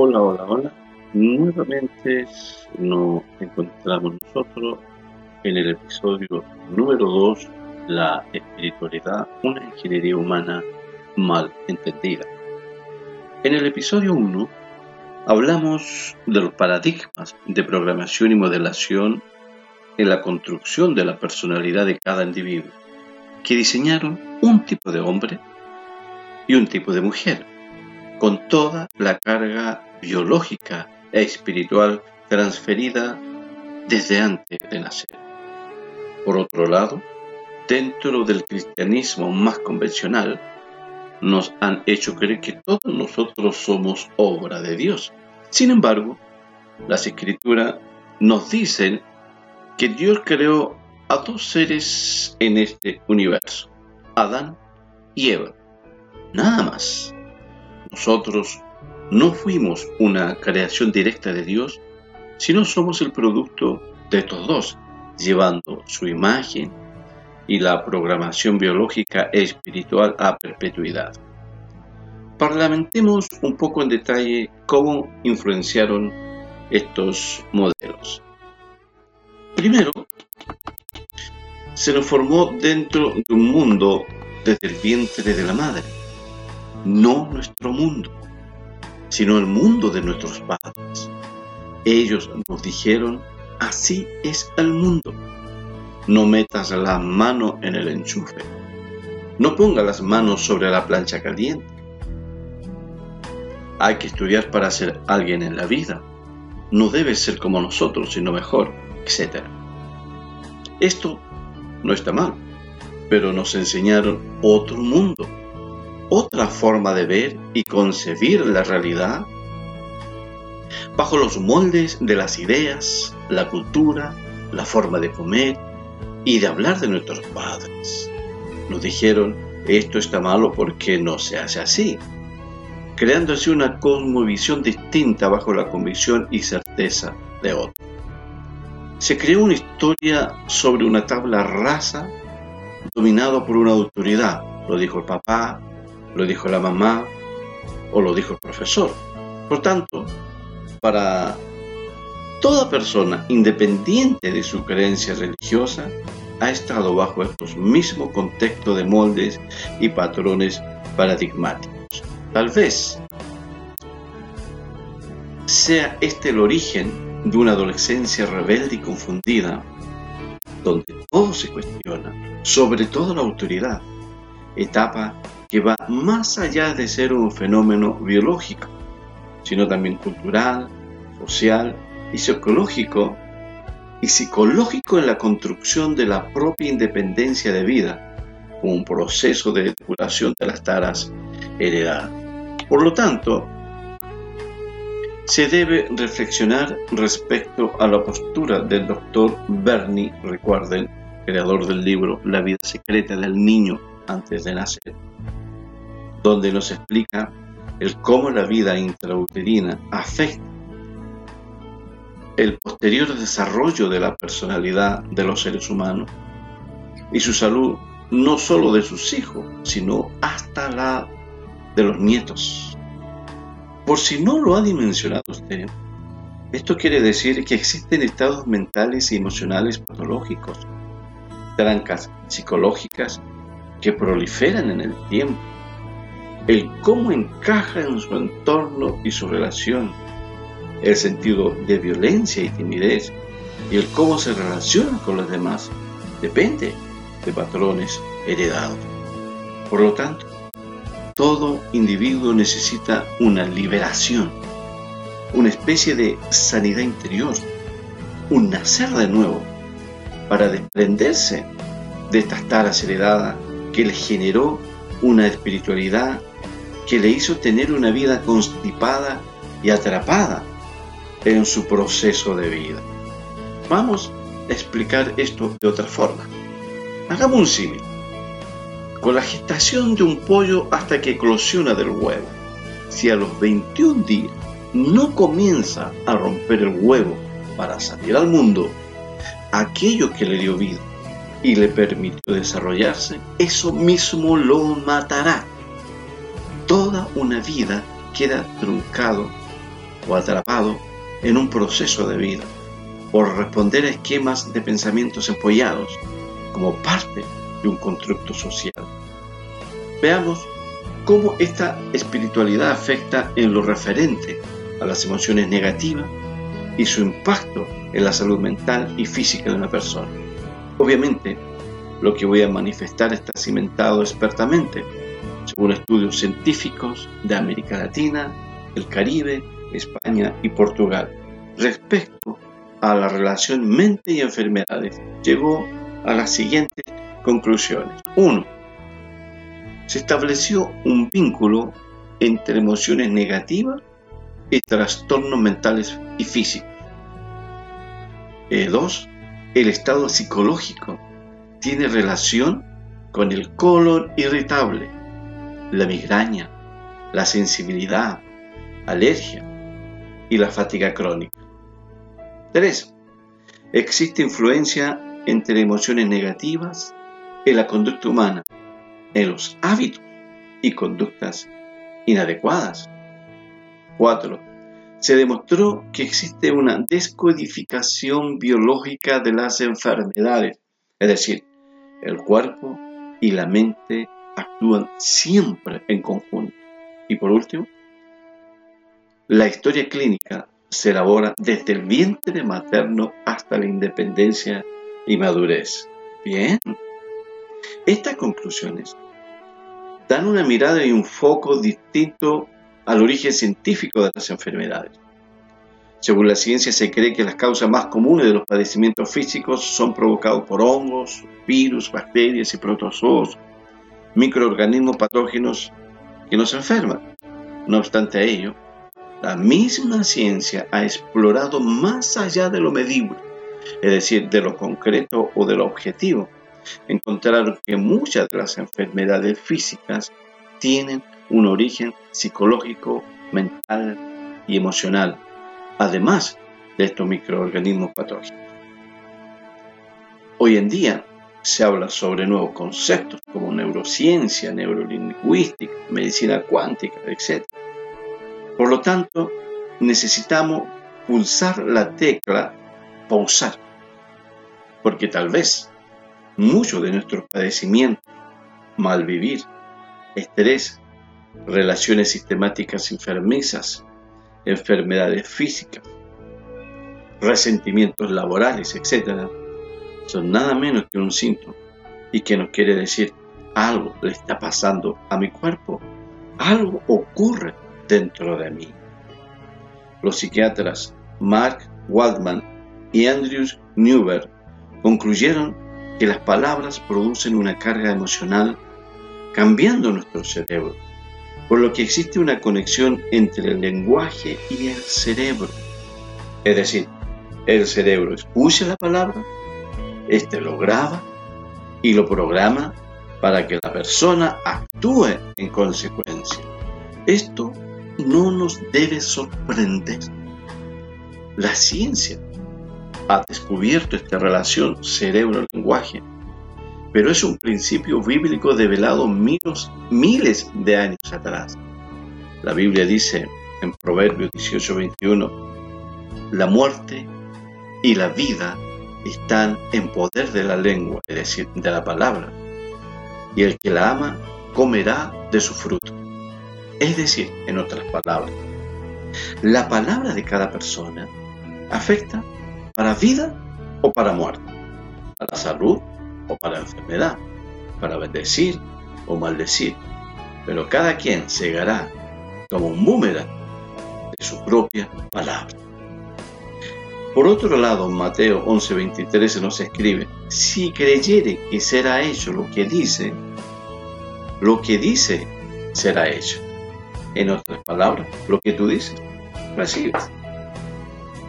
Hola, hola, hola. Nuevamente nos encontramos nosotros en el episodio número 2, la espiritualidad, una ingeniería humana mal entendida. En el episodio 1 hablamos de los paradigmas de programación y modelación en la construcción de la personalidad de cada individuo, que diseñaron un tipo de hombre y un tipo de mujer, con toda la carga biológica e espiritual transferida desde antes de nacer. Por otro lado, dentro del cristianismo más convencional, nos han hecho creer que todos nosotros somos obra de Dios. Sin embargo, las escrituras nos dicen que Dios creó a dos seres en este universo, Adán y Eva. Nada más. Nosotros no fuimos una creación directa de Dios, sino somos el producto de estos dos, llevando su imagen y la programación biológica e espiritual a perpetuidad. Parlamentemos un poco en detalle cómo influenciaron estos modelos. Primero, se nos formó dentro de un mundo desde el vientre de la madre, no nuestro mundo, sino el mundo de nuestros padres. Ellos nos dijeron, así es el mundo no metas la mano en el enchufe. No ponga las manos sobre la plancha caliente. Hay que estudiar para ser alguien en la vida. No debe ser como nosotros, sino mejor, etc. Esto no está mal, pero nos enseñaron otro mundo, otra forma de ver y concebir la realidad bajo los moldes de las ideas, la cultura, la forma de comer, y de hablar de nuestros padres. Nos dijeron, esto está malo porque no se hace así, creando así una cosmovisión distinta bajo la convicción y certeza de otro. Se creó una historia sobre una tabla rasa dominado por una autoridad, lo dijo el papá, lo dijo la mamá o lo dijo el profesor. Por tanto, para Toda persona, independiente de su creencia religiosa, ha estado bajo estos mismos contextos de moldes y patrones paradigmáticos. Tal vez sea este el origen de una adolescencia rebelde y confundida, donde todo se cuestiona, sobre todo la autoridad, etapa que va más allá de ser un fenómeno biológico, sino también cultural, social y psicológico y psicológico en la construcción de la propia independencia de vida, un proceso de depuración de las taras heredadas. Por lo tanto, se debe reflexionar respecto a la postura del doctor Bernie, recuerden, creador del libro La vida secreta del niño antes de nacer, donde nos explica el cómo la vida intrauterina afecta el posterior desarrollo de la personalidad de los seres humanos y su salud no solo de sus hijos, sino hasta la de los nietos. Por si no lo ha dimensionado usted, esto quiere decir que existen estados mentales y emocionales patológicos, trancas psicológicas que proliferan en el tiempo, el cómo encaja en su entorno y su relación, el sentido de violencia y timidez y el cómo se relaciona con los demás depende de patrones heredados. Por lo tanto, todo individuo necesita una liberación, una especie de sanidad interior, un nacer de nuevo, para desprenderse de estas taras heredadas que le generó una espiritualidad que le hizo tener una vida constipada y atrapada en su proceso de vida. Vamos a explicar esto de otra forma. Hagamos un símil. Con la gestación de un pollo hasta que eclosiona del huevo, si a los 21 días no comienza a romper el huevo para salir al mundo, aquello que le dio vida y le permitió desarrollarse, eso mismo lo matará. Toda una vida queda truncado o atrapado en un proceso de vida por responder a esquemas de pensamientos empollados como parte de un constructo social. Veamos cómo esta espiritualidad afecta en lo referente a las emociones negativas y su impacto en la salud mental y física de una persona. Obviamente, lo que voy a manifestar está cimentado expertamente, según estudios científicos de América Latina, el Caribe, España y Portugal, respecto a la relación mente y enfermedades. Llegó a las siguientes conclusiones. 1. Se estableció un vínculo entre emociones negativas y trastornos mentales y físicos. 2. Eh, el estado psicológico tiene relación con el colon irritable, la migraña, la sensibilidad, alergia y la fatiga crónica. 3. Existe influencia entre emociones negativas en la conducta humana, en los hábitos y conductas inadecuadas. 4. Se demostró que existe una descodificación biológica de las enfermedades, es decir, el cuerpo y la mente actúan siempre en conjunto. Y por último, la historia clínica se elabora desde el vientre materno hasta la independencia y madurez. Bien. Estas conclusiones dan una mirada y un foco distinto al origen científico de las enfermedades. Según la ciencia se cree que las causas más comunes de los padecimientos físicos son provocados por hongos, virus, bacterias y protozoos, microorganismos patógenos que nos enferman. No obstante ello, la misma ciencia ha explorado más allá de lo medible, es decir, de lo concreto o de lo objetivo. Encontraron que muchas de las enfermedades físicas tienen un origen psicológico, mental y emocional además de estos microorganismos patógenos. Hoy en día se habla sobre nuevos conceptos como neurociencia, neurolingüística, medicina cuántica, etc. Por lo tanto, necesitamos pulsar la tecla pausar, porque tal vez muchos de nuestros padecimientos, malvivir, estrés, relaciones sistemáticas enfermizas, enfermedades físicas, resentimientos laborales, etc., son nada menos que un síntoma y que nos quiere decir algo le está pasando a mi cuerpo, algo ocurre dentro de mí. Los psiquiatras Mark Waldman y Andrews Newberg concluyeron que las palabras producen una carga emocional cambiando nuestro cerebro por lo que existe una conexión entre el lenguaje y el cerebro. Es decir, el cerebro escucha la palabra, éste lo graba y lo programa para que la persona actúe en consecuencia. Esto no nos debe sorprender. La ciencia ha descubierto esta relación cerebro-lenguaje pero es un principio bíblico develado miles, miles de años atrás. La Biblia dice en Proverbios 18:21, la muerte y la vida están en poder de la lengua, es decir, de la palabra, y el que la ama comerá de su fruto. Es decir, en otras palabras, la palabra de cada persona afecta para vida o para muerte, para salud o para enfermedad, para bendecir o maldecir, pero cada quien segará como un boomerang de su propia palabra. Por otro lado, Mateo 11:23 se nos escribe, si creyere que será hecho lo que dice, lo que dice será hecho. En otras palabras, lo que tú dices, recibes.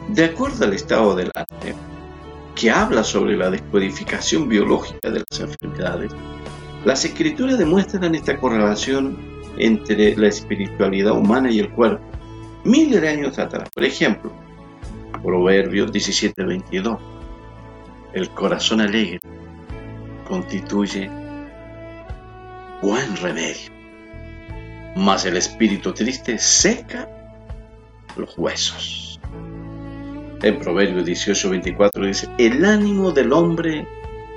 De acuerdo al estado del arte, que habla sobre la descodificación biológica de las enfermedades, las escrituras demuestran esta correlación entre la espiritualidad humana y el cuerpo miles de años atrás. Por ejemplo, Proverbios 17:22, el corazón alegre constituye buen remedio, mas el espíritu triste seca los huesos. En Proverbios 18, 24 dice, el ánimo del hombre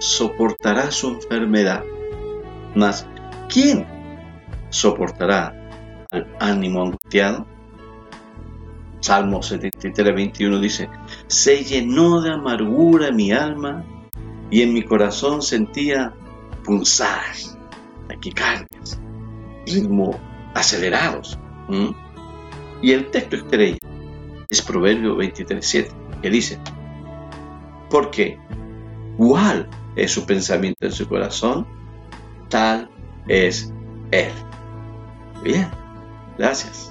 soportará su enfermedad, mas ¿quién soportará al ánimo angustiado? Salmo 73, 21 dice, se llenó de amargura mi alma y en mi corazón sentía pulsadas, taquicardias, ritmo acelerados. Y el texto estrella es Proverbio 23, 7, que dice, porque cuál es su pensamiento en su corazón, tal es él. Bien, gracias.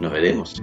Nos veremos